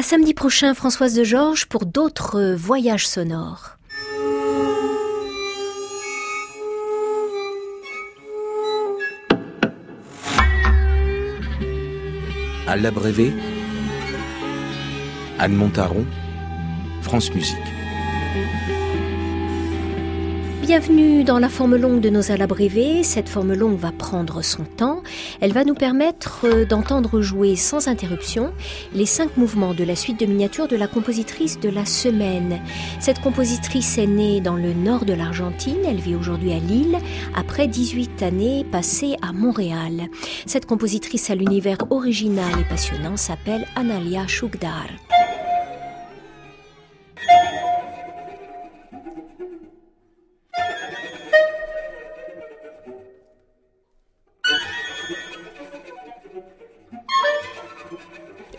À samedi prochain, Françoise de Georges, pour d'autres voyages sonores. À l'abrévé, Anne Montaron, France Musique. Bienvenue dans la forme longue de nos alabrévés. Cette forme longue va prendre son temps. Elle va nous permettre d'entendre jouer sans interruption les cinq mouvements de la suite de miniatures de la compositrice de la semaine. Cette compositrice est née dans le nord de l'Argentine. Elle vit aujourd'hui à Lille après 18 années passées à Montréal. Cette compositrice à l'univers original et passionnant s'appelle Analia Shugdar.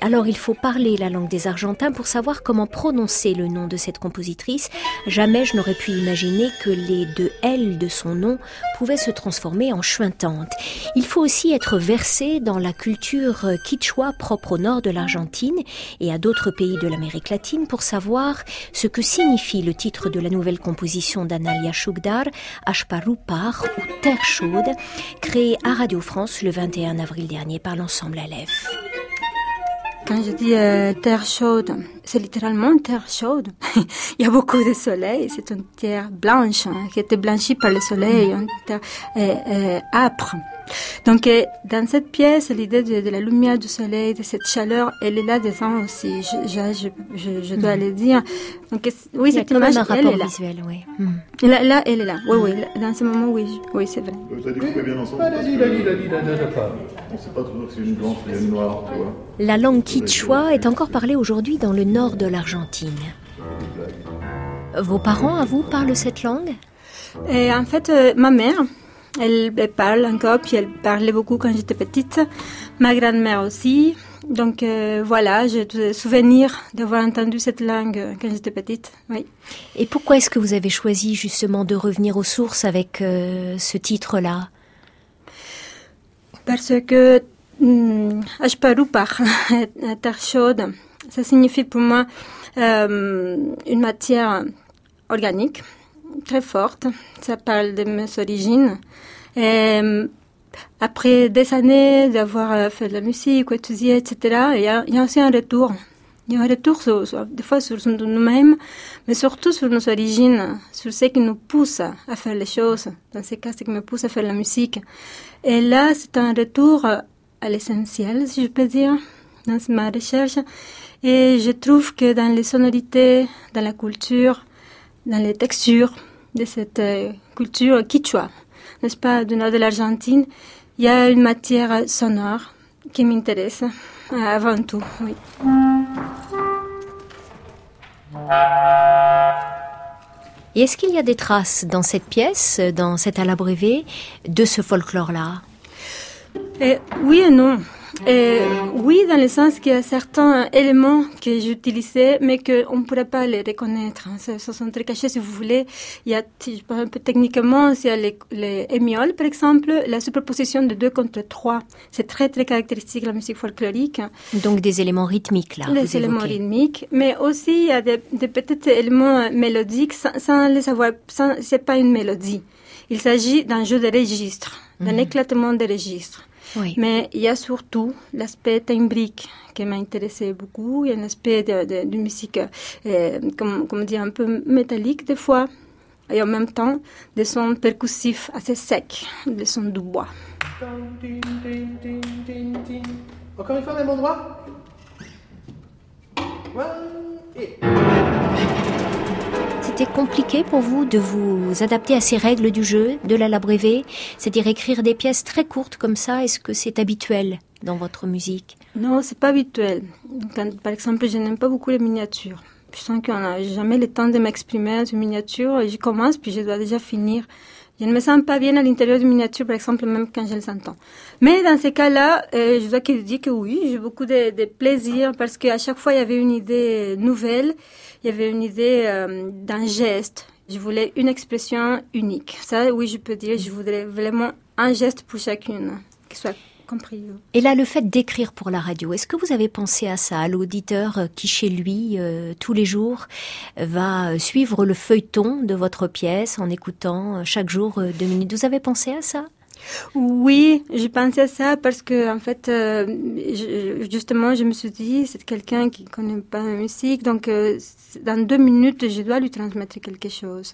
Alors il faut parler la langue des Argentins pour savoir comment prononcer le nom de cette compositrice. Jamais je n'aurais pu imaginer que les deux L de son nom pouvaient se transformer en chuintante. Il faut aussi être versé dans la culture quichua propre au nord de l'Argentine et à d'autres pays de l'Amérique latine pour savoir ce que signifie le titre de la nouvelle composition d'Analia Shugdar, Ashparupar ou Terre chaude, créée à Radio France le 21 avril dernier par l'ensemble Aleph. Quand je dis euh, terre chaude, c'est littéralement terre chaude. Il y a beaucoup de soleil. C'est une terre blanche hein, qui était blanchie par le soleil, une terre euh, euh, âpre. Donc, euh, dans cette pièce, l'idée de, de, la lumière du soleil, de cette chaleur, elle est là dedans aussi. Je, je, je, je dois mm. le dire. Donc, oui, cette image, un elle est là. Visuel, oui. Mm. Là, là, elle est là. Oui, oui. Dans ce moment, oui, oui, c'est vrai. Vous avez dit bien ensemble. On ne sait pas toujours si c'est une blanche ou une noire, tu vois. La langue quichua est encore parlée aujourd'hui dans le nord de l'Argentine. Vos parents, à vous, parlent cette langue? Et En fait, euh, ma mère, elle, parle encore, puis elle parlait beaucoup quand j'étais petite. Ma grand-mère aussi. Donc euh, voilà, j'ai des souvenirs d'avoir entendu cette langue quand j'étais petite. Oui. Et pourquoi est-ce que vous avez choisi justement de revenir aux sources avec euh, ce titre-là? Parce que hum, par terre chaude, ça signifie pour moi euh, une matière organique très forte. Ça parle de mes origines. Euh, après des années d'avoir euh, fait de la musique, étudié, etc., il y a, aussi un retour. Il y a un retour, des fois sur nous-mêmes, mais surtout sur nos origines, sur ce qui nous pousse à faire les choses. Dans ces cas, ce qui me pousse à faire la musique. Et là, c'est un retour à l'essentiel, si je peux dire, dans ma recherche. Et je trouve que dans les sonorités, dans la culture, dans les textures de cette euh, culture quichua, n'est-ce pas, du nord de l'Argentine, il y a une matière sonore qui m'intéresse euh, avant tout, oui. Et est-ce qu'il y a des traces dans cette pièce, dans cet alabrévé, de ce folklore-là? Oui et non. Euh, oui, dans le sens qu'il y a certains éléments que j'utilisais, mais qu'on ne pourrait pas les reconnaître. Hein. Ce sont très cachés, si vous voulez. Il y a, un peu techniquement, il y a les, les émioles, par exemple, la superposition de deux contre trois. C'est très, très caractéristique de la musique folklorique. Donc des éléments rythmiques, là. Des éléments rythmiques, mais aussi il y a des, des petits éléments mélodiques sans, sans les savoir. C'est pas une mélodie. Il s'agit d'un jeu de registres, d'un mmh. éclatement de registres. Mais il y a surtout l'aspect timbrique qui m'a intéressé beaucoup. Il y a un aspect de, de, de musique, euh, comme, comme dire, un peu métallique des fois. Et en même temps, des sons percussifs assez secs, des sons du bois. Encore une fois, même endroit et c'était compliqué pour vous de vous adapter à ces règles du jeu, de la labrévé, c'est-à-dire écrire des pièces très courtes comme ça Est-ce que c'est habituel dans votre musique? Non, c'est pas habituel. par exemple, je n'aime pas beaucoup les miniatures. Je sens qu'on n'a jamais le temps de m'exprimer une miniature. Je commence, puis je dois déjà finir. Je ne me sens pas bien à l'intérieur d'une miniature, par exemple, même quand je les entends. Mais dans ces cas-là, euh, je dois dire que oui, j'ai beaucoup de, de, plaisir parce qu'à chaque fois, il y avait une idée nouvelle, il y avait une idée euh, d'un geste. Je voulais une expression unique. Ça, oui, je peux dire, je voudrais vraiment un geste pour chacune, qui soit Et là, le fait d'écrire pour la radio, est-ce que vous avez pensé à ça, à l'auditeur qui, chez lui, euh, tous les jours, va suivre le feuilleton de votre pièce en écoutant euh, chaque jour euh, deux minutes? Vous avez pensé à ça? Oui, j'ai pensé à ça parce que en fait, justement, je me suis dit, c'est quelqu'un qui connaît pas la musique, donc dans deux minutes, je dois lui transmettre quelque chose.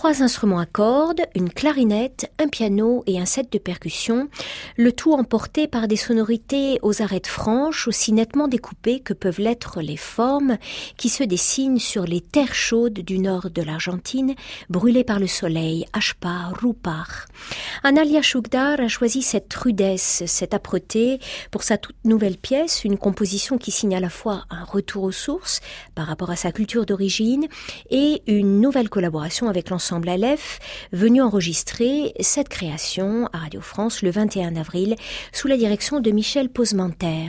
Trois instruments à cordes, une clarinette, un piano et un set de percussion, le tout emporté par des sonorités aux arêtes franches, aussi nettement découpées que peuvent l'être les formes qui se dessinent sur les terres chaudes du nord de l'Argentine, brûlées par le soleil, Ashpa, Rupar. Analia Shugdar a choisi cette rudesse, cette âpreté pour sa toute nouvelle pièce, une composition qui signe à la fois un retour aux sources par rapport à sa culture d'origine et une nouvelle collaboration avec l'ensemble Aleph, venu enregistrer cette création à Radio France le 21 avril sous la direction de Michel Posementer.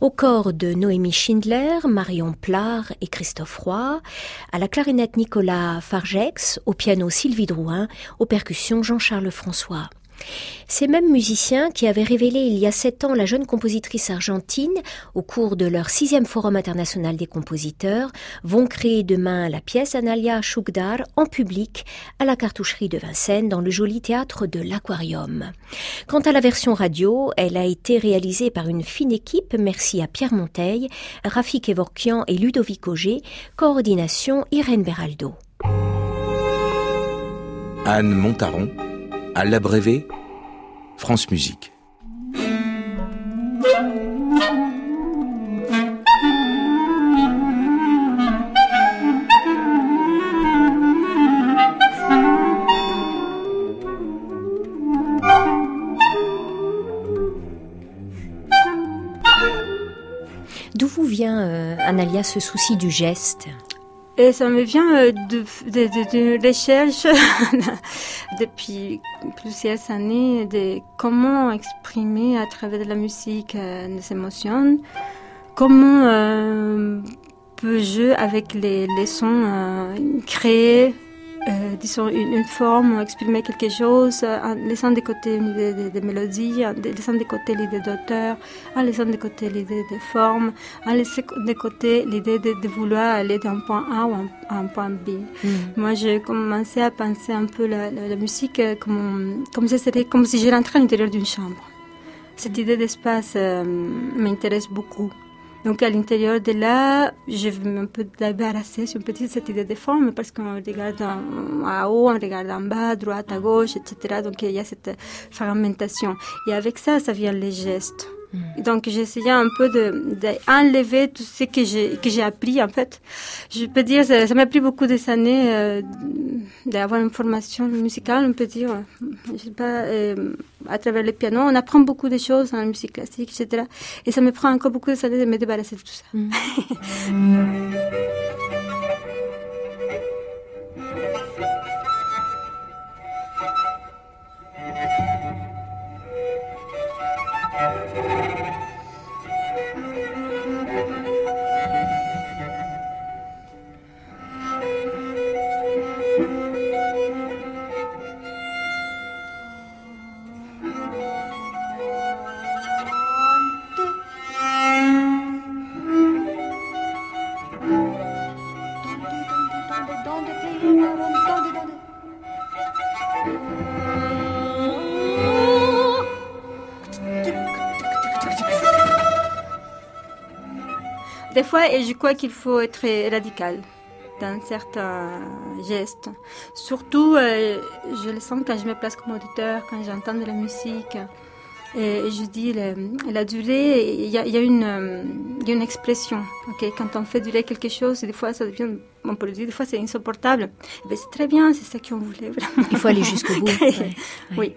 Au corps de Noémie Schindler, Marion Plard et Christophe Roy, à la clarinette Nicolas Fargex, au piano Sylvie Drouin, aux percussions Jean-Charles François. Ces mêmes musiciens qui avaient révélé il y a sept ans la jeune compositrice argentine au cours de leur sixième forum international des compositeurs vont créer demain la pièce Analia Shugdar en public à la cartoucherie de Vincennes dans le joli théâtre de l'Aquarium. Quant à la version radio, elle a été réalisée par une fine équipe, merci à Pierre Monteil, Rafik Evorkian et Ludovic Auger, coordination Irène Beraldo. Anne Montaron à l'abrévé, France Musique. D'où vous vient, euh, Analia, ce souci du geste? Et ça me vient euh, de, de, recherche. Depuis plusieurs années de comment exprimer à travers de la musique euh, des émotions, comment euh, peut jouer avec les, les sons, euh, créer euh, disons, une, une, forme, exprimer quelque chose, en laissant de côté une idée de, de mélodie, en laissant de côté l'idée d'auteur, en laissant de côté l'idée de forme, en laissant de côté l'idée de, de, vouloir aller d'un point A ou à un, point B. Mm. Moi, j'ai commencé à penser un peu la, la, la musique comme, comme, si serait, comme si je rentrais à l'intérieur d'une chambre. Cette idée d'espace euh, m'intéresse beaucoup. Donc à l'intérieur de là, je vais un peu débarrasser, peut dire, cette idée de forme, parce qu'on regarde en, haut, on regarde en bas, droite, à gauche, etc. Donc il y a cette fragmentation. Et avec ça, ça vient les gestes. Mm. Donc j'essayais un peu de, de, tout ce que j'ai que j'ai appris en fait. Je peux dire ça, m'a pris beaucoup des années euh, d'avoir une formation musicale, on peut dire. Je sais pas euh, à travers le piano, on apprend beaucoup de choses la musique classique, etc. Et ça me prend encore beaucoup d'années de me débarrasser de tout ça. Mm. Et je crois qu'il faut être radical dans certains gestes. Surtout, euh, je le sens quand je me place comme auditeur, quand j'entends de la musique. Et je dis, la, la durée, il y a, il y a une, euh, il y a une expression. Okay? Quand on fait durer quelque chose, des fois, ça devient, on peut le dire, des fois, c'est insupportable. Eh ben, c'est très bien, c'est ça qu'on voulait vraiment. Il faut aller jusqu'au bout. ouais, ouais. Oui.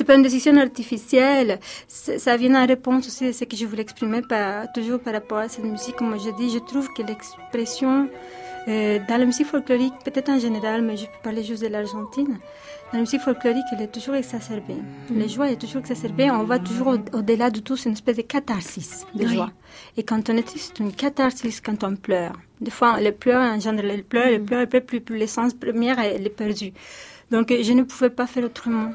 C'est pas une décision artificielle. Ça vient en réponse aussi à ce que je voulais exprimer par, toujours par rapport à cette musique. Comme je dis, je trouve que l'expression euh, dans la musique folklorique, peut-être en général, mais je peux parler juste de l'Argentine. Dans la musique folklorique, elle est toujours exacerbée. Mm. La joie est toujours exacerbée. On va toujours au-delà de tout, c'est une espèce de catharsis de joie. Et quand on est triste, c'est une catharsis quand on pleure. Des fois, le pleurs engendre le pleurs, le pleurs, le plus, plus l'essence première, elle est perdue. Donc, je ne pouvais pas faire autrement.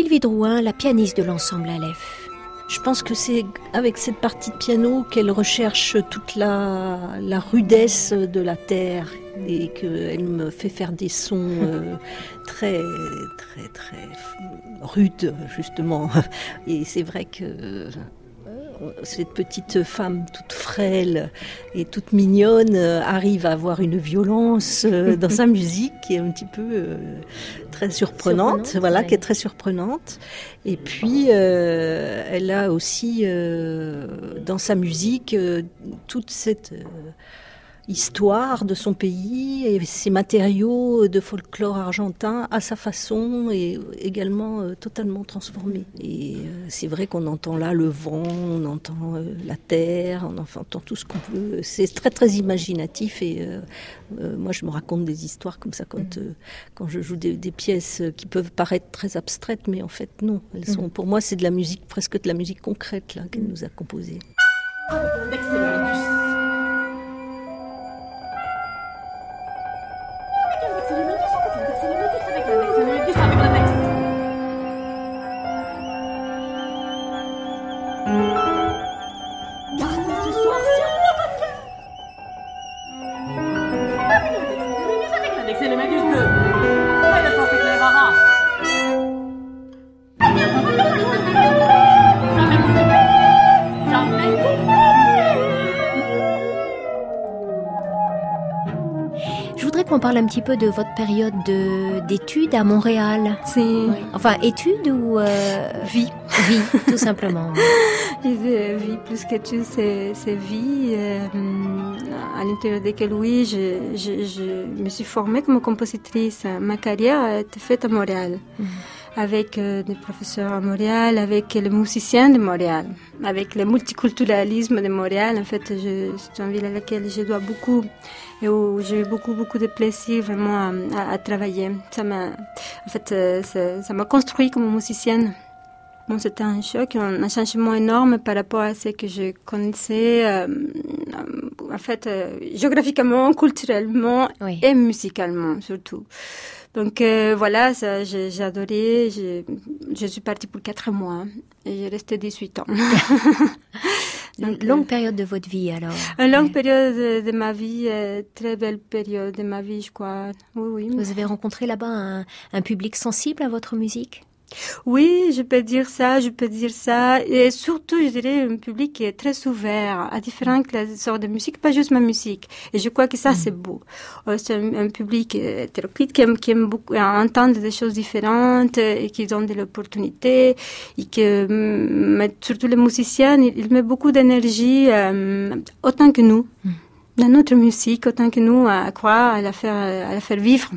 Drouin, la pianiste de l'ensemble Aleph. Je pense que c'est avec cette partie de piano qu'elle recherche toute la, rudesse de la terre et qu'elle me fait faire des sons euh, très, très, très rudes, justement. Et c'est vrai que cette petite femme toute frêle et toute mignonne euh, arrive à avoir une violence euh, dans sa musique qui est un petit peu euh, très surprenante, voilà, qui est très surprenante. Et puis, elle a aussi dans sa musique toute cette histoire de son pays et ses matériaux de folklore argentin à sa façon et également euh, totalement transformés. Et euh, c'est vrai qu'on entend là le vent, on entend euh, la terre, on entend tout ce qu'on veut. C'est très très imaginatif et moi je me raconte des histoires comme ça quand, quand je joue des, pièces qui peuvent paraître très abstraites, mais en fait non. Elles sont, pour moi c'est de la musique, presque de la musique concrète là qu'elle nous a composée. Parle un petit peu de votre période d'études à Montréal. C'est enfin études ou euh, vie, vie tout simplement. vie plus qu'études, c'est vie. Euh, à l'intérieur desquelles oui, je, je, je, me suis formée comme compositrice. Ma carrière a été faite à Montréal. Mhm. Avec euh, des professeurs à Montréal, avec les musiciens de Montréal, avec le multiculturalisme de Montréal. En fait, c'est une ville à laquelle je dois beaucoup et où j'ai eu beaucoup, beaucoup de plaisir vraiment à, travailler. Ça m'a, en fait, euh, ça m'a construit comme musicienne. Bon, c'était un choc, un, changement énorme par rapport à ce que je connaissais, euh, en fait, euh, géographiquement, culturellement et musicalement surtout. Donc voilà, ça, j'ai, adoré. Je suis partie pour quatre mois et j'ai resté 18 ans. Une longue période de votre vie alors Une longue période de, ma vie, euh, très belle période de ma vie, je crois. Oui, oui. Vous avez rencontré là-bas un public sensible à votre musique? Oui, je peux dire ça, je peux dire ça. Et surtout, je dirais un public qui est très ouvert à différentes sortes de musique, pas juste ma musique. Et je crois que ça, mm. c'est beau. Euh, c'est un, public hétéroclite qui aime, qui aime beaucoup entendre des choses différentes et qui donne de l'opportunité. Et que, mm, surtout les musiciens, ils, mettent beaucoup d'énergie, euh, autant que nous, mm. dans notre musique, autant que nous, à croire, à la faire, à la faire vivre.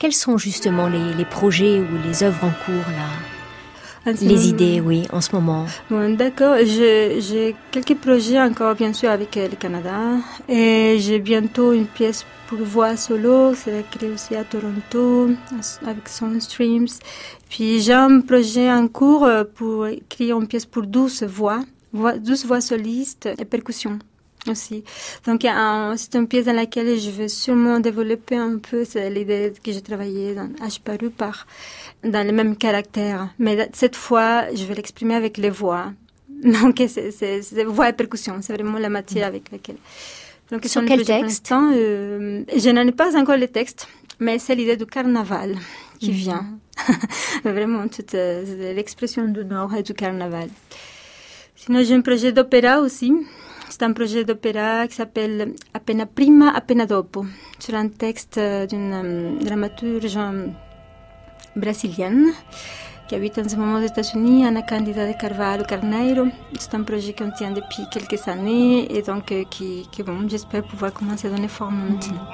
Quels sont justement les, les projets ou les œuvres en cours là les idées, oui, en ce moment. Bon, d'accord. J'ai quelques projets encore, bien sûr, avec euh, le Canada. Et j'ai bientôt une pièce pour voix solo, c'est créé aussi à Toronto, avec Sound Streams. Puis j'ai un projet en cours euh, pour écrire une pièce pour douze voix, voix 12 voix solistes et percussions aussi. Donc c'est une pièce dans laquelle je veux sûrement développer un peu l'idée que j'ai travaillé dans H paru par dans le même caractère. Mais cette fois, je vais l'exprimer avec les voix. Donc c'est voix et percussion, c'est vraiment la matière avec laquelle. Donc, Sur quel texte euh, Je n'en ai pas encore le texte, mais c'est l'idée du carnaval qui mhm. vient. vraiment toute euh, l'expression du Nord et du carnaval. Sinon, j'ai un projet d'opéra aussi c'est un projet d'opéra qui s'appelle Appena prima, appena dopo, sur un texte d'une dramaturge brésilienne qui habite en ce moment aux États-Unis, Ana Candida de Carvalho Carneiro. C'est un projet qu'on tient depuis quelques années et donc qui, qui bon, j'espère pouvoir commencer à donner forme maintenant.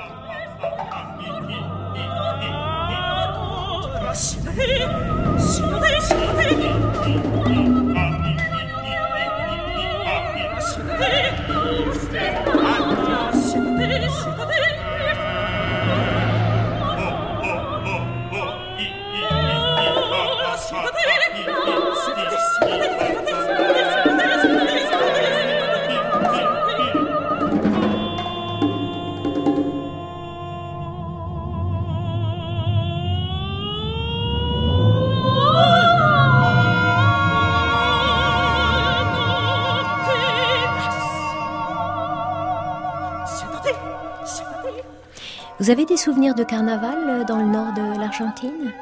Vous avez des souvenirs de carnaval euh, dans le nord de l'Argentine?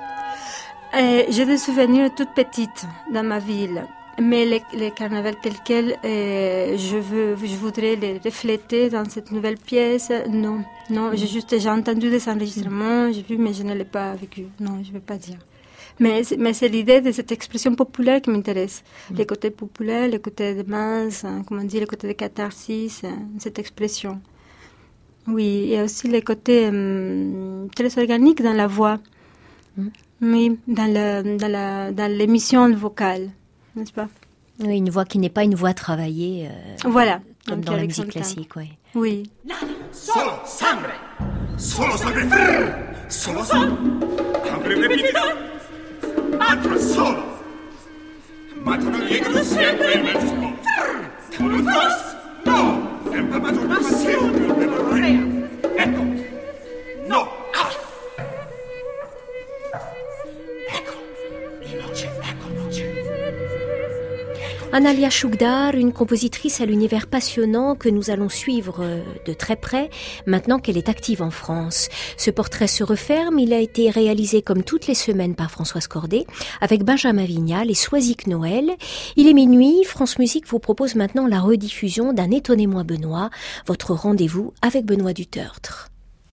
Euh, J'ai des souvenirs toutes petites dans ma ville. Mais les, les carnavals tels quels, euh, je, veux, je voudrais les refléter dans cette nouvelle pièce. Non, non, j'ai juste j'ai entendu des enregistrements, j'ai vu, mais je ne l'ai pas vécu. Non, je ne vais pas dire. Mais, mais c'est l'idée de cette expression populaire qui m'intéresse. Mm. Les côtés populaires, les côtés de masse, hein, comment dire, les côtés de catharsis, hein, cette expression. Oui, il y a aussi les côtés hum, très organiques dans la voix. Mm. Oui, dans, le, dans, la, dans l'émission vocale, n'est-ce pas? Oui, une voix qui n'est pas une voix travaillée. Euh, voilà. Comme dans la musique classique, oui. Oui. Solo sangre, solo sangre, solo sangre, altra solo. Matano siempre Así, Analia Shugdar, une compositrice à l'univers passionnant que nous allons suivre euh, de très près maintenant qu'elle est active en France. Ce portrait se referme, il a été réalisé comme toutes les semaines par Françoise Cordet avec Benjamin Vignal et Soisic Noël. Il est minuit, France Musique vous propose maintenant la rediffusion d'un Étonnez-moi Benoît, votre rendez-vous avec Benoît Dutertre.